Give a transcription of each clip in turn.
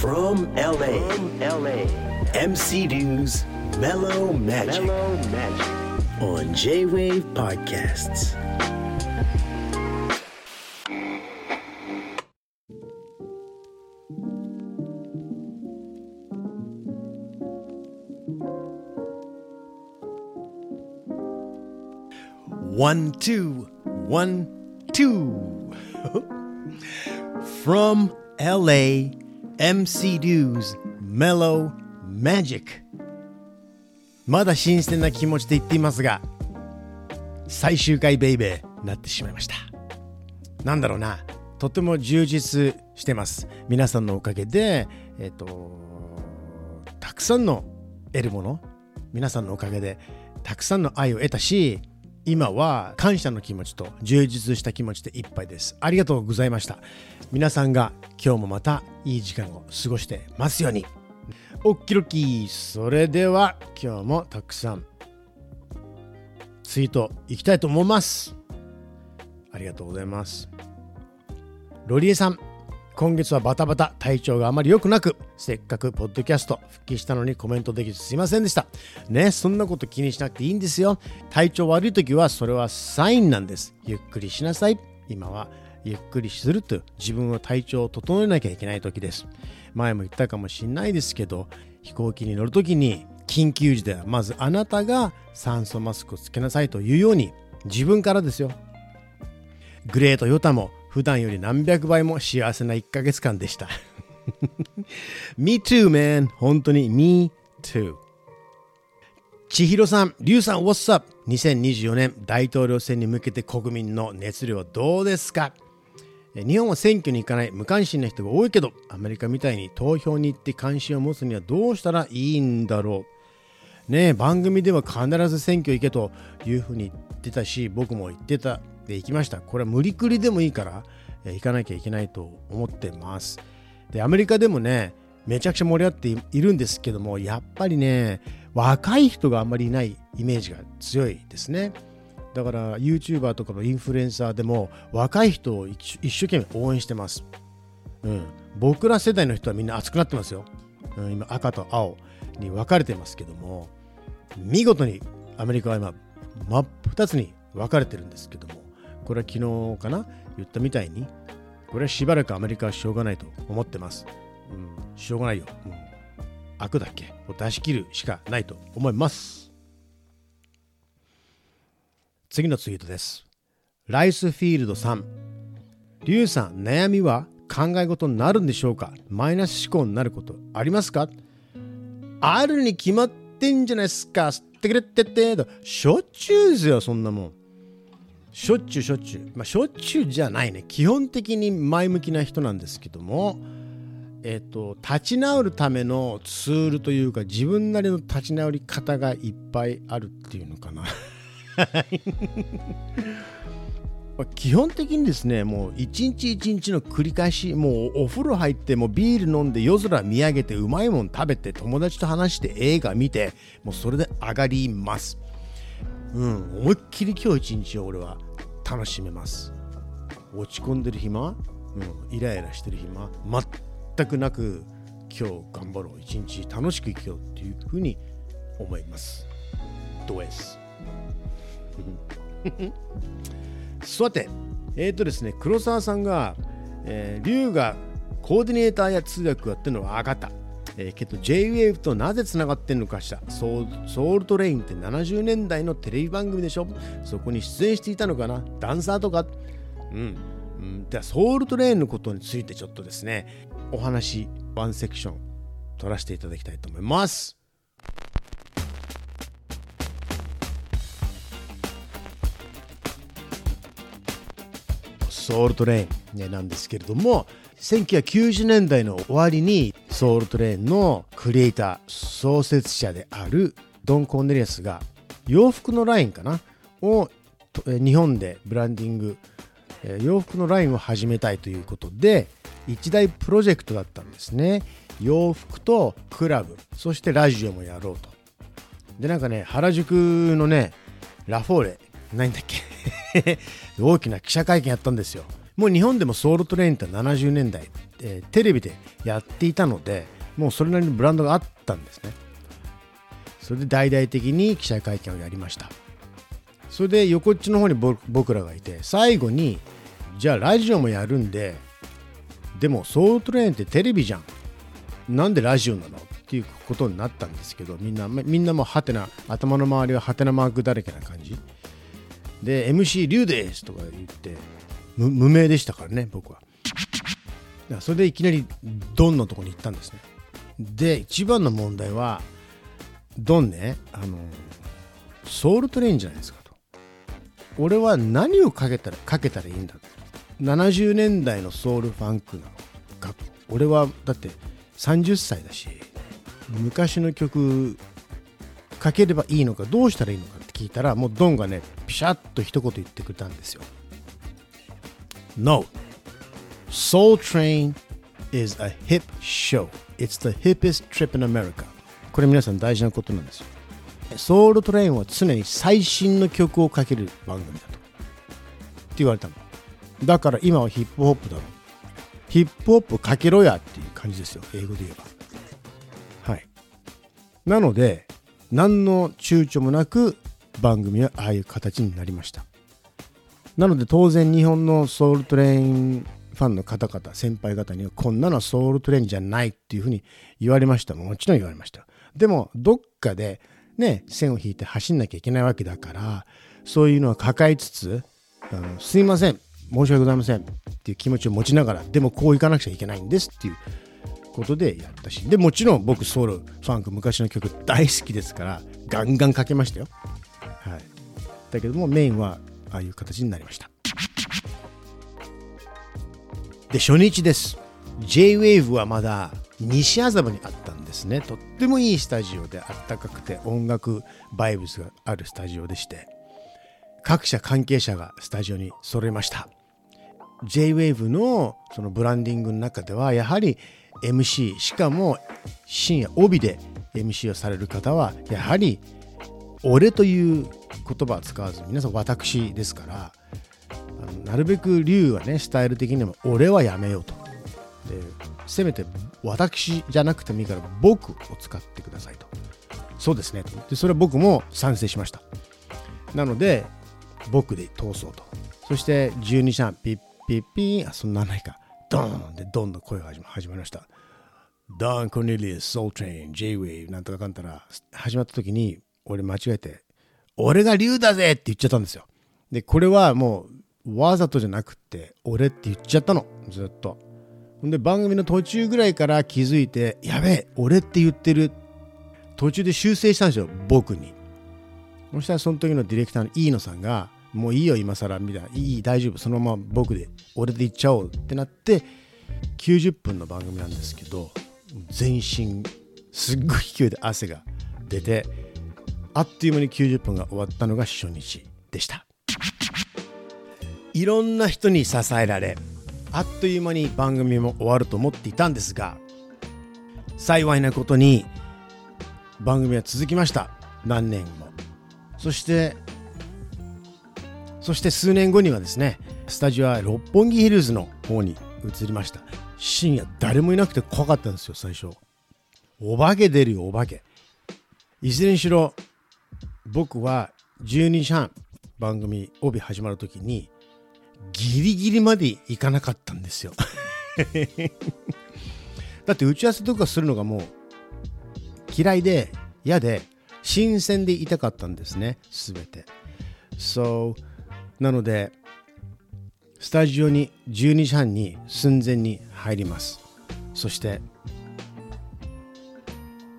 From LA, From LA, MC Dew's Mellow Magic, Mellow Magic. on J Wave Podcasts. One, two, one, two. From LA, MC Dew's Mellow Magic. まだ新鮮な気持ちで言っていますが、最終回ベイベーなってしまいました。なんだろうな、とても充実してます。皆さんのおかげで、えっ、と、たくさんの得るもの、皆さんのおかげで、たくさんの愛を得たし、今は感謝の気持ちと充実した気持ちでいっぱいです。ありがとうございました。皆さんが今日もまたいい時間を過ごしてますように。おっきろきそれでは今日もたくさんツイートいきたいと思いますありがとうございますロリエさん今月はバタバタ体調があまり良くなくせっかくポッドキャスト復帰したのにコメントできずすいませんでした。ねそんなこと気にしなくていいんですよ。体調悪い時はそれはサインなんです。ゆっくりしなさい。今はゆっくりすると自分の体調を整えなきゃいけない時です。前も言ったかもしんないですけど飛行機に乗る時に緊急時ではまずあなたが酸素マスクをつけなさいというように自分からですよ。グレートヨタも普段より何百倍も幸せな1ヶ月間でした。Me too man. 本当に Me too. 千尋さん、リュウさん、What's up? 2024年大統領選に向けて国民の熱量どうですか？日本は選挙に行かない無関心な人が多いけどアメリカみたいに投票に行って関心を持つにはどうしたらいいんだろう？ね番組では必ず選挙行けというふうに言ってたし僕も言ってた。で行きましたこれは無理くりでもいいから行かなきゃいけないと思ってますでアメリカでもねめちゃくちゃ盛り上がっているんですけどもやっぱりね若い人があんまりいないイメージが強いですねだから YouTuber とかのインフルエンサーでも若い人を一生懸命応援してます。うん、僕ら世代の人はみんな熱くなってますよ。うん、今赤と青に分かれてますけども見事にアメリカは今真っ二つに分かれてるんですけどもこれは昨日かな言ったみたいにこれはしばらくアメリカはしょうがないと思ってます。うん、しょうがないよ。うん、悪だっけ？を出し切るしかないと思います。次のツイートです。ライスフィールドさん。リュウさん、悩みは考え事になるんでしょうか？マイナス思考になることありますか？あるに決まってんじゃないですか。吸ってくれってってしょっちゅうですよ、そんなもん。しょっちゅうしょっちゅう。まあ、しょっちゅうじゃないね。基本的に前向きな人なんですけども、えっ、と、立ち直るためのツールというか、自分なりの立ち直り方がいっぱいあるっていうのかな。基本的にですね、もう一日一日の繰り返し、もうお風呂入って、もビール飲んで夜空見上げて、うまいもん食べて、友達と話して映画見て、もうそれで上がります。うん、思いっきり今日一日俺は楽しめます。落ち込んでる暇、うん、イライラしてる暇、全くなく、今日頑張ろう、一日楽しく生きようっていうふうに思います。ド S。さて、えっ、ー、とですね、黒沢さんが、えー、龍がコーディネーターや通訳をやってるのは分かった。えー、けど JWAVE となぜつながってんのかしら。ソウルトレインって70年代のテレビ番組でしょ。そこに出演していたのかな。ダンサーとか。うん。うん、ではソウルトレインのことについてちょっとですねお話ワンセクション取らせていただきたいと思います。ソウルトレインなんですけれども1990年代の終わりにソウルトレインのクリエイター創設者であるドン・コーネリアスが洋服のラインかなを日本でブランディング洋服のラインを始めたいということで一大プロジェクトだったんですね。洋服とクラブそしてラジオもやろうと。でなんかね原宿のねラフォーレないんだっけ？大きな記者会見やったんですよ。もう日本でもソウルトレインって70年代、えー、テレビでやっていたのでもうそれなりのブランドがあったんですね。それで大々的に記者会見をやりました。それで横っちの方に僕らがいて最後にじゃあラジオもやるんででもソウルトレインってテレビじゃん。なんでラジオなのっていうことになったんですけどみんなみんなもハテナ頭の周りはハテナマークだらけな感じ。で MC リュウですとか言って無名でしたからね僕は。だからそれでいきなりドンのとこに行ったんですね。で一番の問題はドンねあのソウルトレインじゃないですかと。俺は何をかけたらかけたらいいんだ70年代のソウルファンクなの。か俺はだって30歳だし昔の曲かければいいのかどうしたらいいのかって聞いたらもうドンがねピシャッと一言言ってくれたんですよ。No. Soul Train is a hip show. It's the hippest trip in America. これ皆さん大事なことなんですよ。ソウルトレインは常に最新の曲をかける番組だと。って言われたの。だから今はヒップホップだろ。ヒップホップかけろやっていう感じですよ。英語で言えば。はい。なので何の躊躇もなく番組はああいう形になりました。なので当然日本のソウルトレインファンの方々先輩方にはこんなのソウルトレインじゃないっていうふうに言われました。もちろん言われました。でもどっかでね線を引いて走んなきゃいけないわけだからそういうのは抱えつつあのすいません。申し訳ございません。っていう気持ちを持ちながらでもこういかなくちゃいけないんですっていうことでやったし。でもちろん僕ソウルファンク昔の曲大好きですからガンガンかけましたよ。はい。だけどもメインはああいう形になりました。で初日です。J-WAVE はまだ西麻布にあったんですね。とってもいいスタジオであったかくて音楽バイブスがあるスタジオでして各社関係者がスタジオに揃いました。J-WAVE のそのブランディングの中ではやはり MC しかも深夜帯で MC をされる方はやはり俺という言葉を使わず皆さん私ですからあのなるべく龍はねスタイル的にも俺はやめようと。でせめて私じゃなくてもいいから僕を使ってくださいと。そうですね。でそれは僕も賛成しました。なので僕で通そうと。そして12時ピッピッピーあそんなないか。ドーンでドンの声が始まりました。ドン・コネリアス、ソウルトレイン、J-Wave なんとかかんたら始まった時に俺間違えて俺が RYUだぜって言っちゃったんですよ。でこれはもうわざとじゃなくて俺って言っちゃったの。ずっと。ほんで番組の途中ぐらいから気づいてやべえ俺って言ってる途中で修正したんですよ。僕に。そしたらその時のディレクターの飯野さんがもういいよ今更みたいな。いい大丈夫。そのまま僕で俺で行っちゃおうってなって90分の番組なんですけど全身すっごい勢いで汗が出てあっという間に90分が終わったのが初日でした。いろんな人に支えられあっという間に番組も終わると思っていたんですが幸いなことに番組は続きました。何年も。そしてそして数年後にはですねスタジオは六本木ヒルズの方に移りました。深夜誰もいなくて怖かったんですよ最初。お化け出るよお化け。いずれにしろ僕は12時半番組帯始まる時にギリギリまで行かなかったんですよ。だって打ち合わせとかするのがもう嫌いで嫌で新鮮でいたかったんですね全て。So なのでスタジオに12時半に寸前に入ります。そして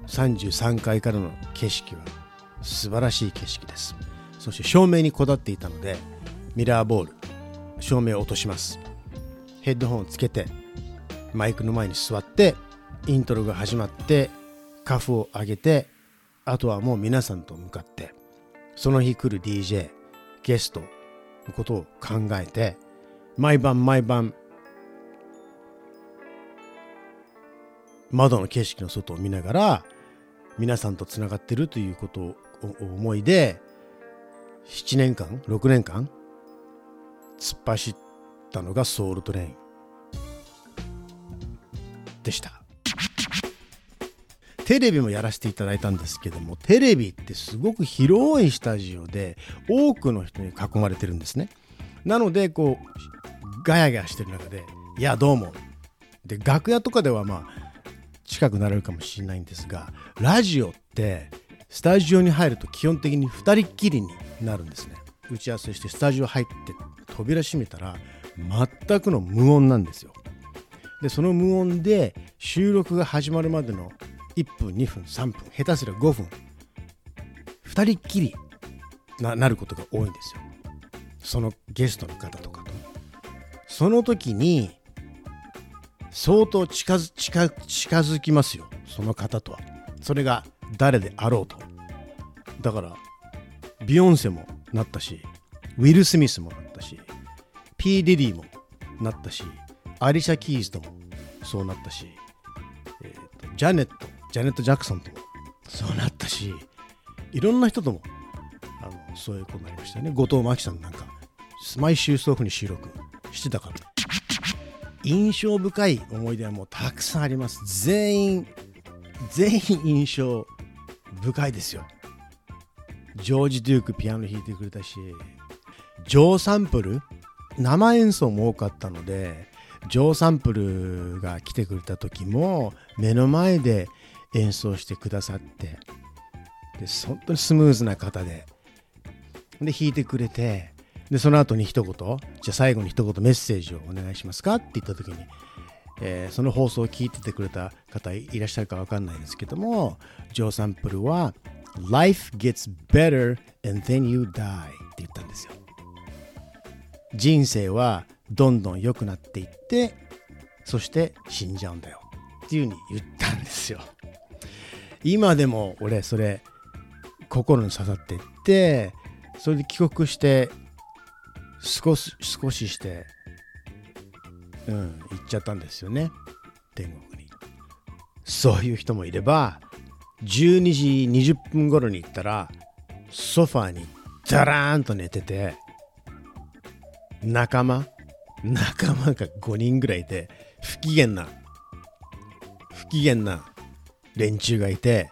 33階からの景色は素晴らしい景色です。そして照明にこだっていたのでミラーボール照明を落とします。ヘッドホンをつけてマイクの前に座ってイントロが始まってカフを上げてあとはもう皆さんと向かってその日来る DJ ゲストのことを考えて毎晩毎晩窓の景色の外を見ながら皆さんとつながってるということを思いで7年間6年間突っ走ったのがソウルトレインでした。テレビもやらせていただいたんですけどもテレビってすごく広いスタジオで多くの人に囲まれてるんですね。なのでこうガヤガヤしてる中で「いやどうも」で楽屋とかではまあ近くなれるかもしれないんですがラジオってスタジオに入ると基本的に2人っきりになるんですね。打ち合わせしてスタジオ入って扉閉めたら全くの無音なんですよ。でその無音で収録が始まるまでの1分2分3分下手すりゃ5分2人っきりななることが多いんですよ。そのゲストの方とかと。その時に相当近づ近近づきますよ。その方とは。それが誰であろうと。だからビヨンセもなったしウィル・スミスもなったし P. ディディもなったしアリシャ・キーズともそうなったし、えーとジャネットジャネット・ジャクソンともそうなったしいろんな人ともあのそういうことになりましたね。後藤真希さんなんか毎週そういうふうに収録してたから。印象深い思い出はもうたくさんあります。全員全員印象深いですよ。ジョージ・デュークピアノ弾いてくれたしジョーサンプル生演奏も多かったのでジョーサンプルが来てくれた時も目の前で演奏してくださってで本当にスムーズな方でで弾いてくれてでその後に一言じゃあ最後に一言メッセージをお願いしますかって言った時に、えーその放送を聞いててくれた方いらっしゃるか分かんないですけどもジョー・サンプルは Life gets better and then you die って言ったんですよ。人生はどんどん良くなっていってそして死んじゃうんだよ。っていうふうに言ったんですよ。今でも俺それ心に刺さってってそれで帰国して少し少ししてうん行っちゃったんですよね天国にそういう人もいれば12時20分頃に行ったらソファーにダラーンと寝てて仲間仲間が5人ぐらいで不機嫌な不機嫌な連中がいて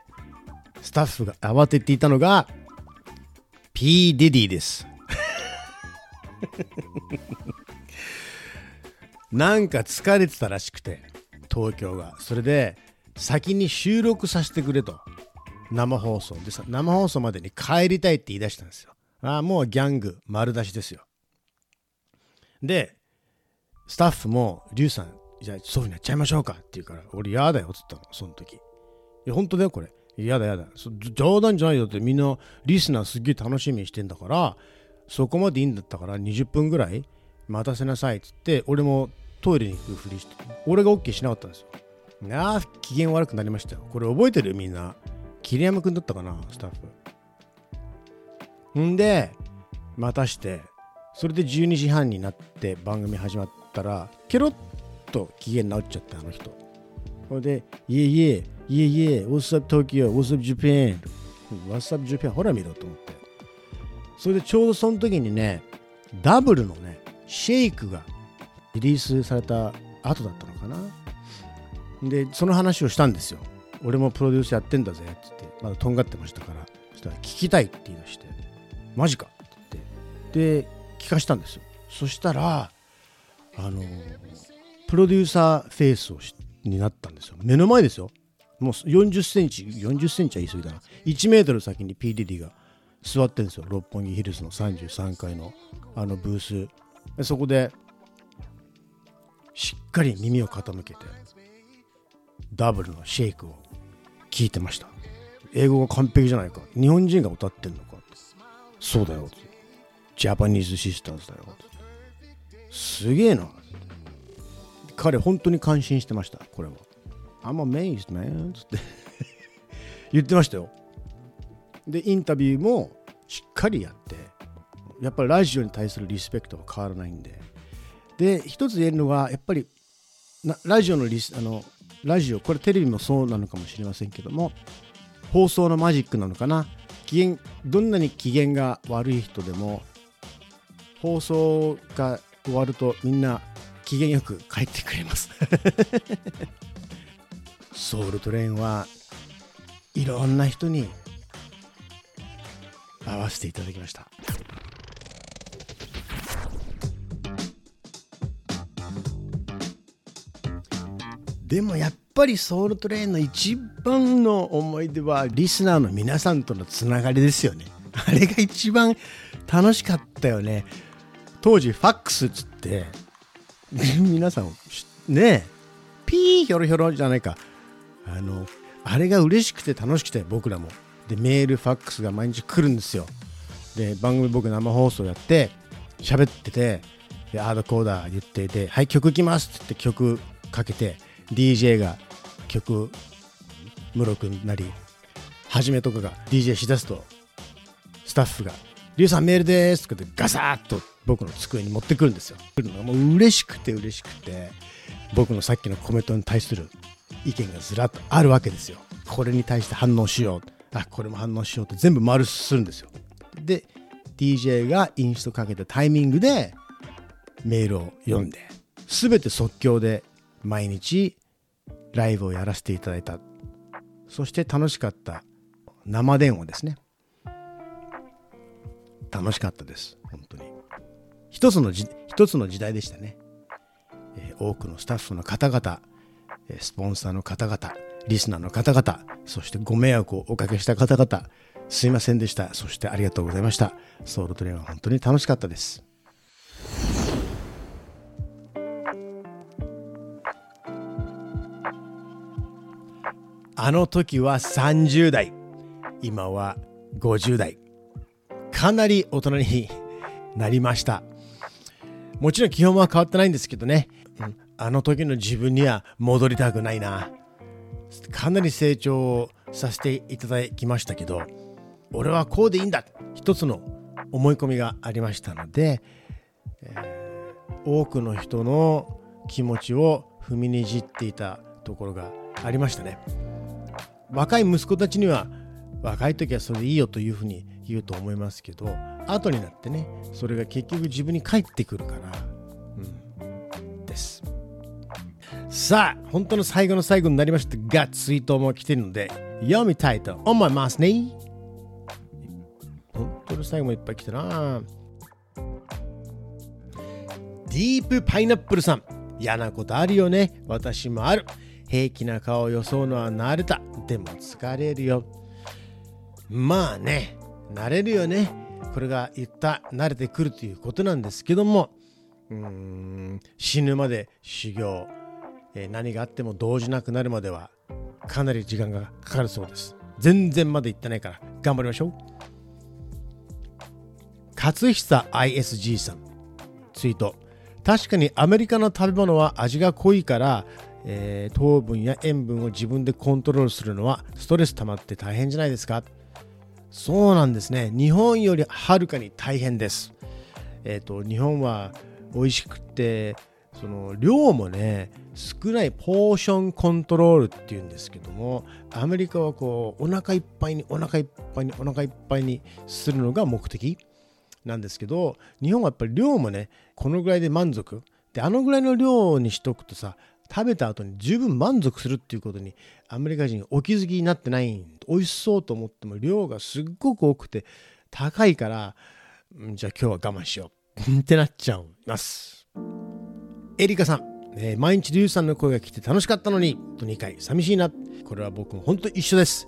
スタッフが慌てていたのが P. ディディですなんか疲れてたらしくて東京が。それで先に収録させてくれと。生放送。でさ生放送までに帰りたいって言い出したんですよ。ああもうギャング丸出しですよ。でスタッフも「リュウさんじゃあそういうふうにやっちゃいましょうか」って言うから「俺嫌だよ」っつったのその時。いや本当だよこれ。嫌だ嫌だ。冗談じゃないよってみんなリスナーすっげえ楽しみにしてんだからそこまでいいんだったから20分ぐらい待たせなさいっつって俺もトイレに行くふりして俺が OK しなかったんですよ。ああ機嫌悪くなりましたよ。これ覚えてる？みんな。桐山くんだったかな？スタッフ。んで待たしてそれで12時半になって番組始まったらケロッと機嫌直っちゃってあの人。それで「いえいえいえいえ What's up Tokyo? What's up Japan? What's up Japan? ほら見ろ」と思って。それでちょうどその時にねダブルのねシェイクがリリースされた後だったのかな。でその話をしたんですよ。俺もプロデュースやってんだぜっつって。まだとんがってましたから。そしたら聞きたいって言い出して。マジか。って言って。で聞かしたんですよ。そしたらあのプロデューサーフェイスをしになったんですよ。目の前ですよ。もう40センチ40センチは言い過ぎだな。1メートル先に PDD が座ってるんですよ。六本木ヒルズの33階のあのブース。そこでしっかり耳を傾けてダブルのシェイクを聞いてました。英語が完璧じゃないか。日本人が歌ってんのかそうだよ。ジャパニーズシスターズだよ。すげえな。彼本当に感心してましたこれは。I'm amazed man つって。言ってましたよ。でインタビューもしっかりやって。やっぱりラジオに対するリスペクトは変わらないんで。で一つ言えるのがやっぱりラジオのリスあのラジオこれテレビもそうなのかもしれませんけども放送のマジックなのかな。機嫌どんなに機嫌が悪い人でも放送が終わるとみんな機嫌よく帰ってくれます。ソウルトレインはいろんな人に会わせていただきました。でもやっぱりソウルトレインの一番の思い出はリスナーの皆さんとのつながりですよね。あれが一番楽しかったよね。当時ファックスっつって皆さんねえ。ピーヒョロヒョロじゃないか。あのあれが嬉しくて楽しくて僕らも。でメールファックスが毎日来るんですよ。で番組僕生放送やって喋っててでアードコーダー言ってて「はい曲いきます」って言って曲かけて DJ が曲ムロ君なりはじめとかが DJ しだすとスタッフが「リュウさんメールです」とかでガサッと僕の机に持ってくるんですよ。来るのがもう嬉しくて嬉しくて僕のさっきのコメントに対する意見がずらっとあるわけですよ。これに対して反応しよう。あ、これも反応しようと全部丸するんですよ。で、DJ がインストかけたタイミングでメールを読んで、全て即興で毎日ライブをやらせていただいた。そして楽しかった生電話ですね。楽しかったです。本当に。一つのじ一つの時代でしたね。えー、多くのスタッフの方々、スポンサーの方々、リスナーの方々、そしてご迷惑をおかけした方々、すいませんでした。そしてありがとうございました。ソウルトレインは本当に楽しかったです。あの時は30代、今は50代。かなり大人になりました。もちろん基本は変わってないんですけどね、うん、あの時の自分には戻りたくないな。かなり成長させていただきましたけど、俺はこうでいいんだ一つの思い込みがありましたので、えー、多くの人の気持ちを踏みにじっていたところがありましたね。若い息子たちには若い時はそれでいいよというふうに言うと思いますけど後になってねそれが結局自分に返ってくるから、うん、です。さあ本当の最後の最後になりましたがツイートも来てるので読みたいと思いますね。本当の最後もいっぱい来てな。ディープパイナップルさん。嫌なことあるよね。私もある。平気な顔を装うのは慣れた。でも疲れるよ。まあね慣れるよね。これが言った慣れてくるということなんですけども。うん死ぬまで修行、えー、何があっても動じなくなるまではかなり時間がかかるそうです。全然まだ行ってないから。頑張りましょう。勝久 ISG さん。ツイート。確かにアメリカの食べ物は味が濃いから、えー、糖分や塩分を自分でコントロールするのはストレス溜まって大変じゃないですか？そうなんですね。日本よりはるかに大変です。えっ、ー、と、日本は美味しくて、その量もね、少ないポーションコントロールっていうんですけども、アメリカはこう、お腹いっぱいに、お腹いっぱいに、お腹いっぱいにするのが目的なんですけど、日本はやっぱり量もね、このぐらいで満足。で、あのぐらいの量にしとくとさ、食べた後に十分満足するっていうことにアメリカ人お気づきになってない美味しそうと思っても量がすっごく多くて高いからじゃあ今日は我慢しよう。ってなっちゃいます。エリカさん、えー、毎日リュウさんの声が来て楽しかったのにと2回寂しいな。これは僕も本当一緒です。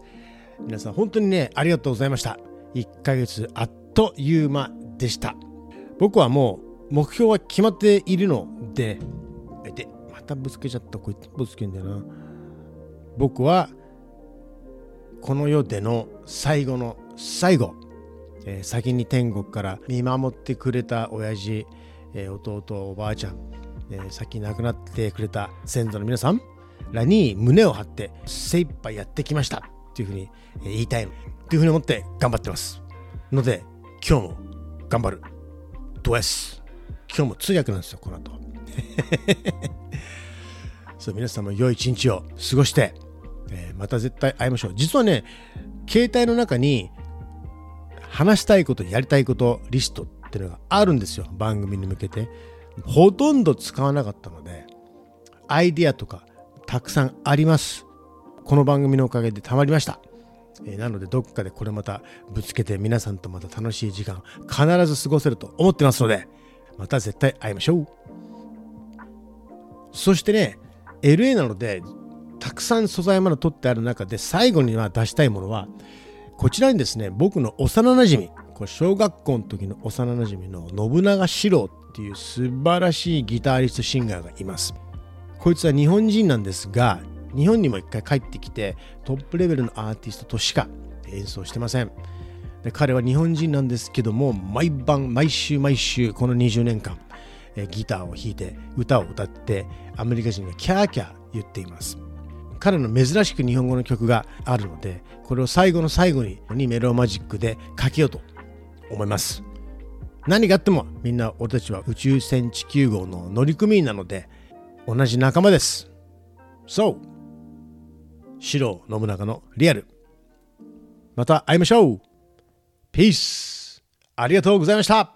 皆さん本当にねありがとうございました。1ヶ月あっという間でした。僕はもう目標は決まっているのででまたぶつけちゃった。こいつぶつけんだよな。僕はこの世での最後の最後、えー、先に天国から見守ってくれた親父、えー、弟おばあちゃん、えー、先亡くなってくれた先祖の皆さんらに胸を張って精一杯やってきました。っていうふうに言いたいっていうふうに思って頑張ってます。ので今日も頑張るド S 今日も通訳なんですよこの後 そう皆さんも良い一日を過ごしてえー、また絶対会いましょう。実はね、携帯の中に話したいこと、やりたいこと、リストっていうのがあるんですよ。番組に向けて。ほとんど使わなかったのでアイディアとかたくさんありますこの番組のおかげでたまりましたえなのでどっかでこれまたぶつけて皆さんとまた楽しい時間必ず過ごせると思ってますのでまた絶対会いましょう。そしてね LA なのでたくさん素材まだ取ってある中で最後には出したいものはこちらにですね僕の幼なじみ小学校の時の幼なじみの信長四郎っていう素晴らしいギタリストシンガーがいます。こいつは日本人なんですが日本にも一回帰ってきてトップレベルのアーティストとしか演奏してません。で彼は日本人なんですけども毎晩毎週毎週この20年間えギターを弾いて歌を歌ってアメリカ人がキャーキャー言っています。彼の珍しく日本語の曲があるのでこれを最後の最後ににメロマジックでかけようと思います。何があってもみんな俺たちは宇宙船地球号の乗組員なので同じ仲間です。So 四郎信長のリアル。また会いましょう。Peace ありがとうございました。